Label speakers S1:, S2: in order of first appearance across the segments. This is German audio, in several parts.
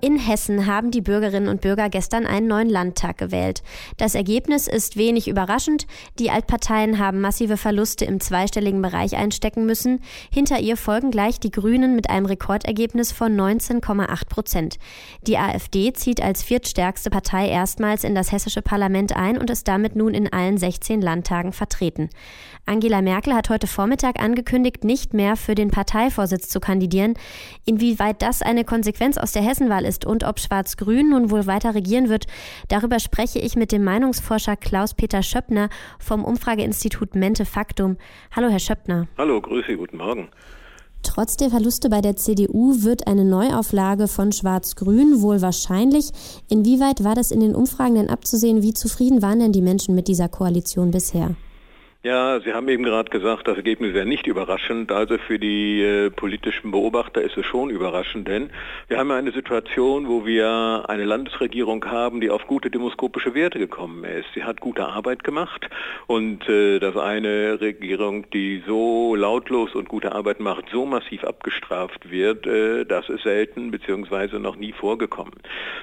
S1: In Hessen haben die Bürgerinnen und Bürger gestern einen neuen Landtag gewählt. Das Ergebnis ist wenig überraschend. Die Altparteien haben massive Verluste im zweistelligen Bereich einstecken müssen. Hinter ihr folgen gleich die Grünen mit einem Rekordergebnis von 19,8 Prozent. Die AfD zieht als viertstärkste Partei erstmals in das hessische Parlament ein und ist damit nun in allen 16 Landtagen vertreten. Angela Merkel hat heute Vormittag angekündigt, nicht mehr für den Parteivorsitz zu kandidieren. Inwieweit das eine Konsequenz aus der Hessenwahl ist und ob Schwarz-Grün nun wohl weiter regieren wird, darüber spreche ich mit dem Meinungsforscher Klaus-Peter Schöppner vom Umfrageinstitut Mente Faktum. Hallo, Herr Schöppner.
S2: Hallo, Grüße, guten Morgen.
S1: Trotz der Verluste bei der CDU wird eine Neuauflage von Schwarz-Grün wohl wahrscheinlich. Inwieweit war das in den Umfragen denn abzusehen? Wie zufrieden waren denn die Menschen mit dieser Koalition bisher?
S2: Ja, Sie haben eben gerade gesagt, das Ergebnis wäre nicht überraschend. Also für die äh, politischen Beobachter ist es schon überraschend, denn wir haben ja eine Situation, wo wir eine Landesregierung haben, die auf gute demoskopische Werte gekommen ist. Sie hat gute Arbeit gemacht und äh, dass eine Regierung, die so lautlos und gute Arbeit macht, so massiv abgestraft wird, äh, das ist selten bzw. noch nie vorgekommen.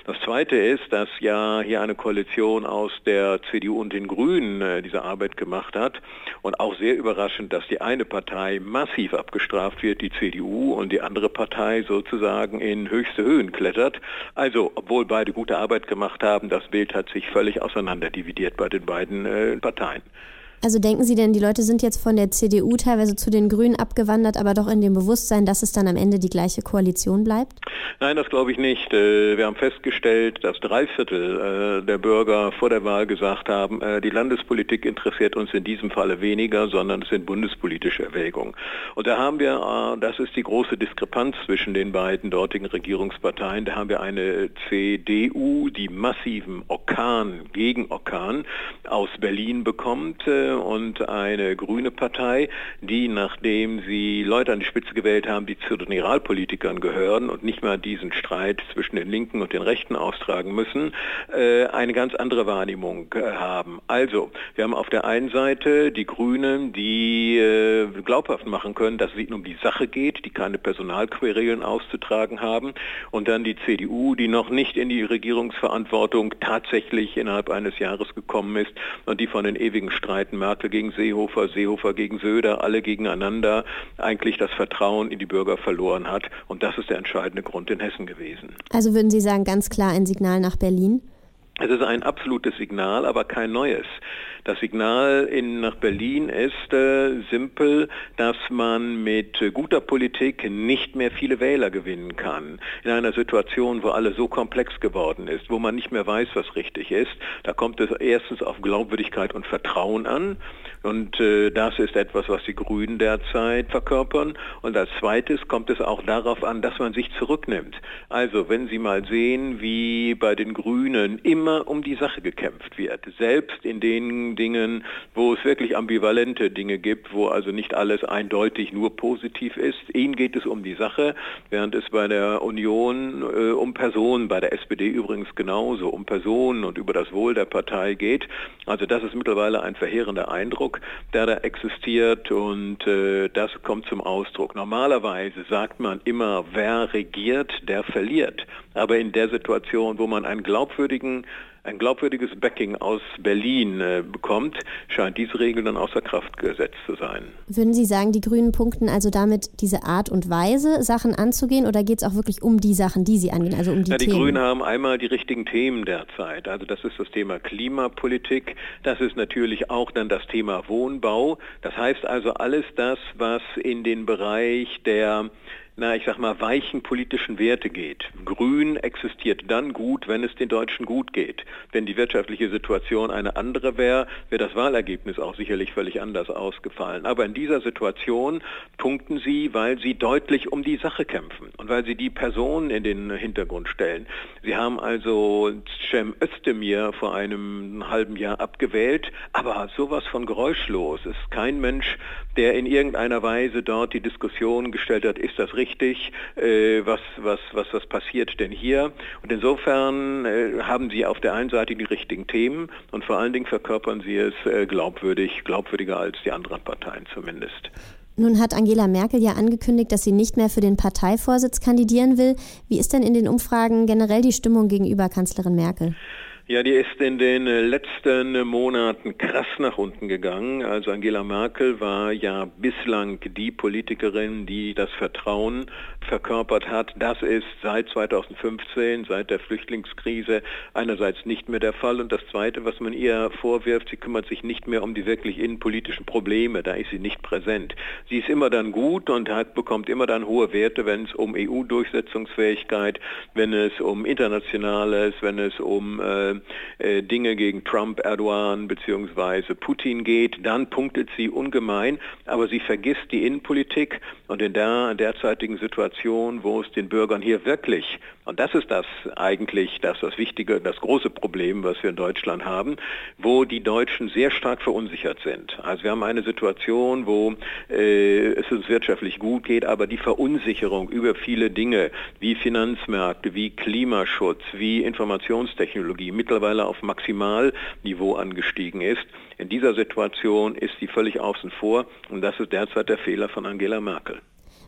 S2: Das Zweite ist, dass ja hier eine Koalition aus der CDU und den Grünen äh, diese Arbeit gemacht hat. Und auch sehr überraschend, dass die eine Partei massiv abgestraft wird, die CDU, und die andere Partei sozusagen in höchste Höhen klettert. Also, obwohl beide gute Arbeit gemacht haben, das Bild hat sich völlig auseinanderdividiert bei den beiden äh, Parteien.
S1: Also denken Sie denn, die Leute sind jetzt von der CDU teilweise zu den Grünen abgewandert, aber doch in dem Bewusstsein, dass es dann am Ende die gleiche Koalition bleibt?
S2: Nein, das glaube ich nicht. Äh, wir haben festgestellt, dass drei Viertel äh, der Bürger vor der Wahl gesagt haben, äh, die Landespolitik interessiert uns in diesem Falle weniger, sondern es sind bundespolitische Erwägungen. Und da haben wir, das ist die große Diskrepanz zwischen den beiden dortigen Regierungsparteien, da haben wir eine CDU, die massiven Orkan gegen Orkan aus Berlin bekommt und eine grüne Partei, die, nachdem sie Leute an die Spitze gewählt haben, die zu den Realpolitikern gehören und nicht mehr diesen Streit zwischen den Linken und den Rechten austragen müssen, äh, eine ganz andere Wahrnehmung äh, haben. Also, wir haben auf der einen Seite die Grünen, die äh, glaubhaft machen können, dass es ihnen um die Sache geht, die keine Personalquerelen auszutragen haben, und dann die CDU, die noch nicht in die Regierungsverantwortung tatsächlich innerhalb eines Jahres gekommen ist und die von den ewigen Streiten Merkel gegen Seehofer, Seehofer gegen Söder, alle gegeneinander eigentlich das Vertrauen in die Bürger verloren hat. Und das ist der entscheidende Grund in Hessen gewesen.
S1: Also würden Sie sagen, ganz klar ein Signal nach Berlin?
S2: Es ist ein absolutes Signal, aber kein neues. Das Signal in, nach Berlin ist äh, simpel, dass man mit guter Politik nicht mehr viele Wähler gewinnen kann. In einer Situation, wo alles so komplex geworden ist, wo man nicht mehr weiß, was richtig ist, da kommt es erstens auf Glaubwürdigkeit und Vertrauen an. Und äh, das ist etwas, was die Grünen derzeit verkörpern. Und als zweites kommt es auch darauf an, dass man sich zurücknimmt. Also wenn Sie mal sehen, wie bei den Grünen immer um die Sache gekämpft wird, selbst in den Dingen, wo es wirklich ambivalente Dinge gibt, wo also nicht alles eindeutig nur positiv ist. Ihnen geht es um die Sache, während es bei der Union äh, um Personen, bei der SPD übrigens genauso, um Personen und über das Wohl der Partei geht. Also das ist mittlerweile ein verheerender Eindruck, der da existiert und äh, das kommt zum Ausdruck. Normalerweise sagt man immer, wer regiert, der verliert. Aber in der Situation, wo man einen glaubwürdigen ein glaubwürdiges Backing aus Berlin äh, bekommt, scheint diese Regel dann außer Kraft gesetzt zu sein.
S1: Würden Sie sagen, die Grünen punkten also damit diese Art und Weise, Sachen anzugehen, oder geht es auch wirklich um die Sachen, die sie angehen, also um die
S2: ja,
S1: die
S2: Themen? Die Grünen haben einmal die richtigen Themen derzeit. Also das ist das Thema Klimapolitik, das ist natürlich auch dann das Thema Wohnbau. Das heißt also alles das, was in den Bereich der na, ich sag mal, weichen politischen Werte geht. Grün existiert dann gut, wenn es den Deutschen gut geht. Wenn die wirtschaftliche Situation eine andere wäre, wäre das Wahlergebnis auch sicherlich völlig anders ausgefallen. Aber in dieser Situation punkten sie, weil sie deutlich um die Sache kämpfen und weil sie die Person in den Hintergrund stellen. Sie haben also Cem Özdemir vor einem halben Jahr abgewählt, aber sowas von geräuschlos. Es ist kein Mensch, der in irgendeiner Weise dort die Diskussion gestellt hat, ist das richtig? Richtig, äh, was, was, was, was passiert denn hier. Und insofern äh, haben Sie auf der einen Seite die richtigen Themen und vor allen Dingen verkörpern Sie es äh, glaubwürdig, glaubwürdiger als die anderen Parteien zumindest.
S1: Nun hat Angela Merkel ja angekündigt, dass sie nicht mehr für den Parteivorsitz kandidieren will. Wie ist denn in den Umfragen generell die Stimmung gegenüber Kanzlerin Merkel?
S2: Ja, die ist in den äh, letzten Monaten krass nach unten gegangen. Also Angela Merkel war ja bislang die Politikerin, die das Vertrauen verkörpert hat. Das ist seit 2015, seit der Flüchtlingskrise einerseits nicht mehr der Fall. Und das Zweite, was man ihr vorwirft, sie kümmert sich nicht mehr um die wirklich innenpolitischen Probleme. Da ist sie nicht präsent. Sie ist immer dann gut und hat, bekommt immer dann hohe Werte, wenn es um EU-Durchsetzungsfähigkeit, wenn es um Internationales, wenn es um äh, äh, Dinge gegen Trump, Erdogan bzw. Putin geht, dann punktet sie ungemein, aber sie vergisst die Innenpolitik und in der derzeitigen Situation, wo es den Bürgern hier wirklich, und das ist das eigentlich das, das Wichtige, das große Problem, was wir in Deutschland haben, wo die Deutschen sehr stark verunsichert sind. Also wir haben eine Situation, wo äh, es uns wirtschaftlich gut geht, aber die Verunsicherung über viele Dinge wie Finanzmärkte, wie Klimaschutz, wie Informationstechnologie mittlerweile auf Maximalniveau angestiegen ist. In dieser Situation ist sie völlig außen vor und das ist derzeit der Fehler von Angela Merkel.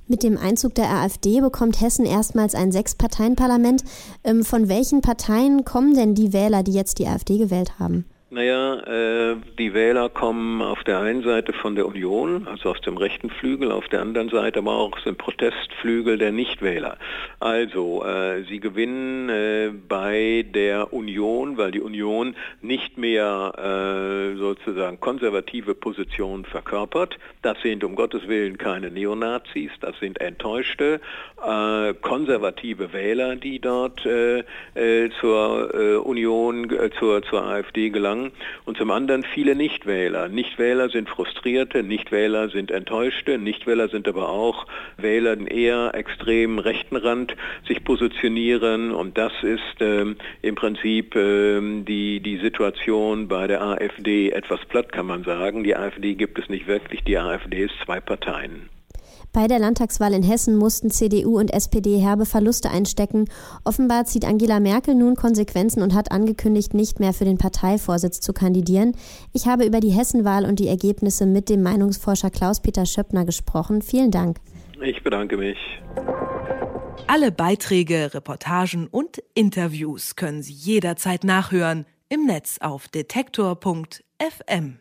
S1: Mit dem Einzug der AfD bekommt Hessen erstmals ein Sechs-Parteien-Parlament. Ähm, von welchen Parteien kommen denn die Wähler, die jetzt die AfD gewählt haben?
S2: Naja, äh, die Wähler kommen auf der einen Seite von der Union, also aus dem rechten Flügel, auf der anderen Seite aber auch aus dem Protestflügel der Nichtwähler. Also, äh, sie gewinnen äh, bei der Union, weil die Union nicht mehr äh, sozusagen konservative Positionen verkörpert. Das sind um Gottes Willen keine Neonazis, das sind enttäuschte, äh, konservative Wähler, die dort äh, zur Union, zur, zur AfD gelangen Zugang und zum anderen viele Nichtwähler. Nichtwähler sind Frustrierte, Nichtwähler sind Enttäuschte, Nichtwähler sind aber auch Wähler, die eher extrem rechten Rand sich positionieren und das ist ähm, im Prinzip ähm, die, die Situation bei der AfD etwas platt, kann man sagen. Die AfD gibt es nicht wirklich, die AfD ist zwei Parteien.
S1: Bei der Landtagswahl in Hessen mussten CDU und SPD herbe Verluste einstecken. Offenbar zieht Angela Merkel nun Konsequenzen und hat angekündigt, nicht mehr für den Parteivorsitz zu kandidieren. Ich habe über die Hessenwahl und die Ergebnisse mit dem Meinungsforscher Klaus-Peter Schöppner gesprochen. Vielen Dank.
S2: Ich bedanke mich.
S3: Alle Beiträge, Reportagen und Interviews können Sie jederzeit nachhören im Netz auf detektor.fm.